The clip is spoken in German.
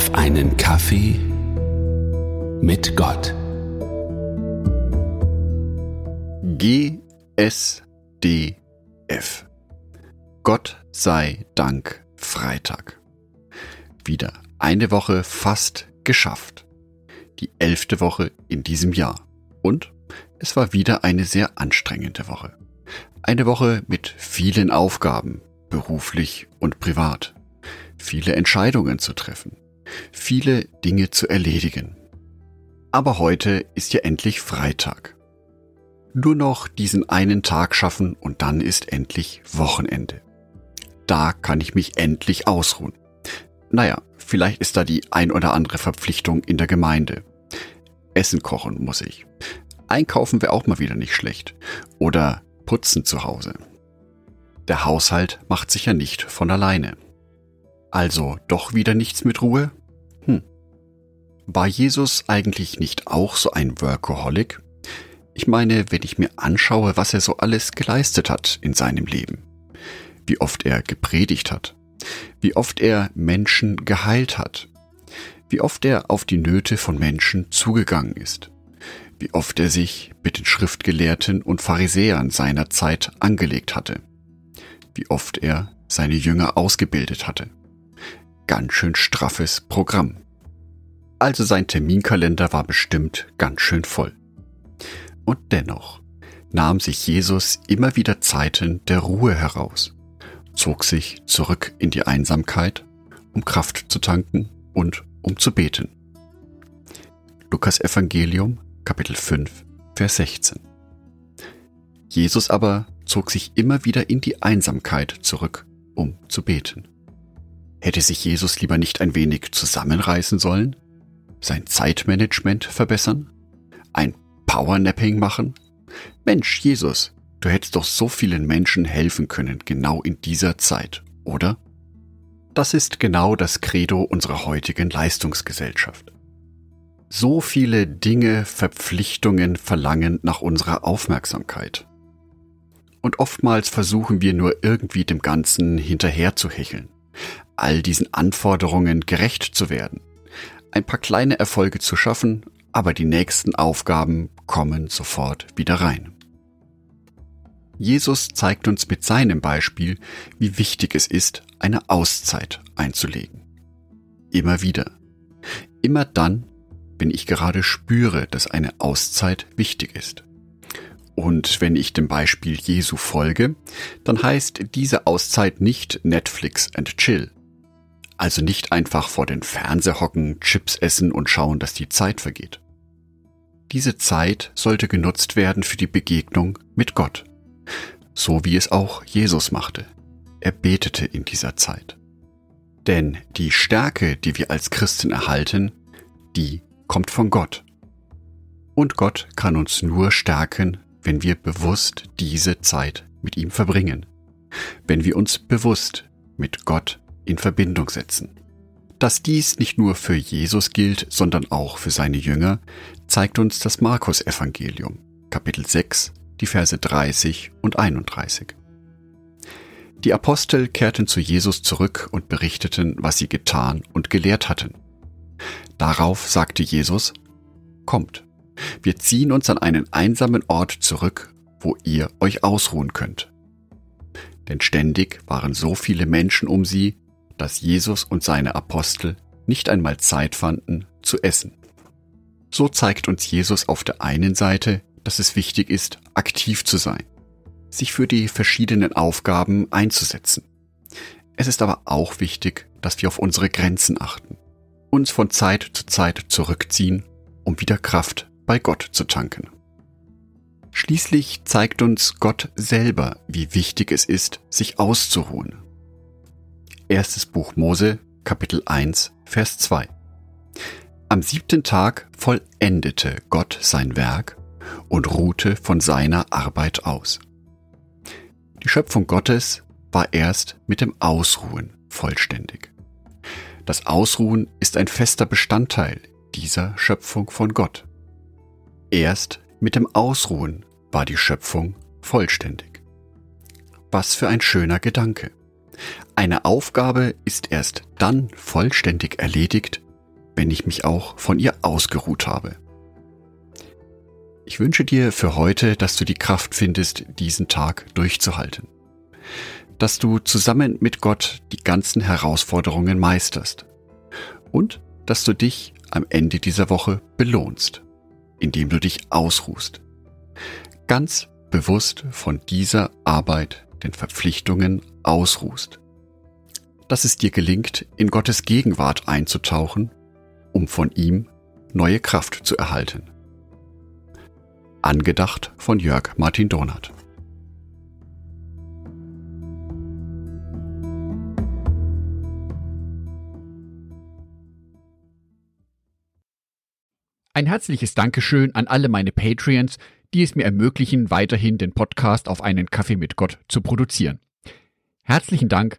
auf einen Kaffee mit Gott. GSDF. Gott sei Dank Freitag. Wieder eine Woche fast geschafft. Die elfte Woche in diesem Jahr. Und es war wieder eine sehr anstrengende Woche. Eine Woche mit vielen Aufgaben, beruflich und privat. Viele Entscheidungen zu treffen. Viele Dinge zu erledigen. Aber heute ist ja endlich Freitag. Nur noch diesen einen Tag schaffen und dann ist endlich Wochenende. Da kann ich mich endlich ausruhen. Naja, vielleicht ist da die ein oder andere Verpflichtung in der Gemeinde. Essen kochen muss ich. Einkaufen wäre auch mal wieder nicht schlecht. Oder putzen zu Hause. Der Haushalt macht sich ja nicht von alleine. Also doch wieder nichts mit Ruhe? Hm. War Jesus eigentlich nicht auch so ein Workaholic? Ich meine, wenn ich mir anschaue, was er so alles geleistet hat in seinem Leben. Wie oft er gepredigt hat. Wie oft er Menschen geheilt hat. Wie oft er auf die Nöte von Menschen zugegangen ist. Wie oft er sich mit den Schriftgelehrten und Pharisäern seiner Zeit angelegt hatte. Wie oft er seine Jünger ausgebildet hatte ganz schön straffes Programm. Also sein Terminkalender war bestimmt ganz schön voll. Und dennoch nahm sich Jesus immer wieder Zeiten der Ruhe heraus, zog sich zurück in die Einsamkeit, um Kraft zu tanken und um zu beten. Lukas Evangelium Kapitel 5 Vers 16 Jesus aber zog sich immer wieder in die Einsamkeit zurück, um zu beten. Hätte sich Jesus lieber nicht ein wenig zusammenreißen sollen? Sein Zeitmanagement verbessern? Ein Powernapping machen? Mensch, Jesus, du hättest doch so vielen Menschen helfen können, genau in dieser Zeit, oder? Das ist genau das Credo unserer heutigen Leistungsgesellschaft. So viele Dinge, Verpflichtungen verlangen nach unserer Aufmerksamkeit. Und oftmals versuchen wir nur irgendwie dem Ganzen hinterher zu hecheln all diesen Anforderungen gerecht zu werden, ein paar kleine Erfolge zu schaffen, aber die nächsten Aufgaben kommen sofort wieder rein. Jesus zeigt uns mit seinem Beispiel, wie wichtig es ist, eine Auszeit einzulegen. Immer wieder. Immer dann, wenn ich gerade spüre, dass eine Auszeit wichtig ist. Und wenn ich dem Beispiel Jesu folge, dann heißt diese Auszeit nicht Netflix and Chill, also nicht einfach vor den Fernseher hocken, Chips essen und schauen, dass die Zeit vergeht. Diese Zeit sollte genutzt werden für die Begegnung mit Gott. So wie es auch Jesus machte. Er betete in dieser Zeit. Denn die Stärke, die wir als Christen erhalten, die kommt von Gott. Und Gott kann uns nur stärken, wenn wir bewusst diese Zeit mit ihm verbringen. Wenn wir uns bewusst mit Gott in Verbindung setzen. Dass dies nicht nur für Jesus gilt, sondern auch für seine Jünger, zeigt uns das Markus-Evangelium, Kapitel 6, die Verse 30 und 31. Die Apostel kehrten zu Jesus zurück und berichteten, was sie getan und gelehrt hatten. Darauf sagte Jesus, Kommt, wir ziehen uns an einen einsamen Ort zurück, wo ihr euch ausruhen könnt. Denn ständig waren so viele Menschen um sie, dass Jesus und seine Apostel nicht einmal Zeit fanden zu essen. So zeigt uns Jesus auf der einen Seite, dass es wichtig ist, aktiv zu sein, sich für die verschiedenen Aufgaben einzusetzen. Es ist aber auch wichtig, dass wir auf unsere Grenzen achten, uns von Zeit zu Zeit zurückziehen, um wieder Kraft bei Gott zu tanken. Schließlich zeigt uns Gott selber, wie wichtig es ist, sich auszuruhen Erstes Buch Mose, Kapitel 1, Vers 2. Am siebten Tag vollendete Gott sein Werk und ruhte von seiner Arbeit aus. Die Schöpfung Gottes war erst mit dem Ausruhen vollständig. Das Ausruhen ist ein fester Bestandteil dieser Schöpfung von Gott. Erst mit dem Ausruhen war die Schöpfung vollständig. Was für ein schöner Gedanke. Eine Aufgabe ist erst dann vollständig erledigt, wenn ich mich auch von ihr ausgeruht habe. Ich wünsche dir für heute, dass du die Kraft findest, diesen Tag durchzuhalten. Dass du zusammen mit Gott die ganzen Herausforderungen meisterst. Und dass du dich am Ende dieser Woche belohnst, indem du dich ausruhst. Ganz bewusst von dieser Arbeit, den Verpflichtungen ausruhst. Dass es dir gelingt, in Gottes Gegenwart einzutauchen, um von ihm neue Kraft zu erhalten. Angedacht von Jörg Martin Donath. Ein herzliches Dankeschön an alle meine Patreons, die es mir ermöglichen, weiterhin den Podcast auf einen Kaffee mit Gott zu produzieren. Herzlichen Dank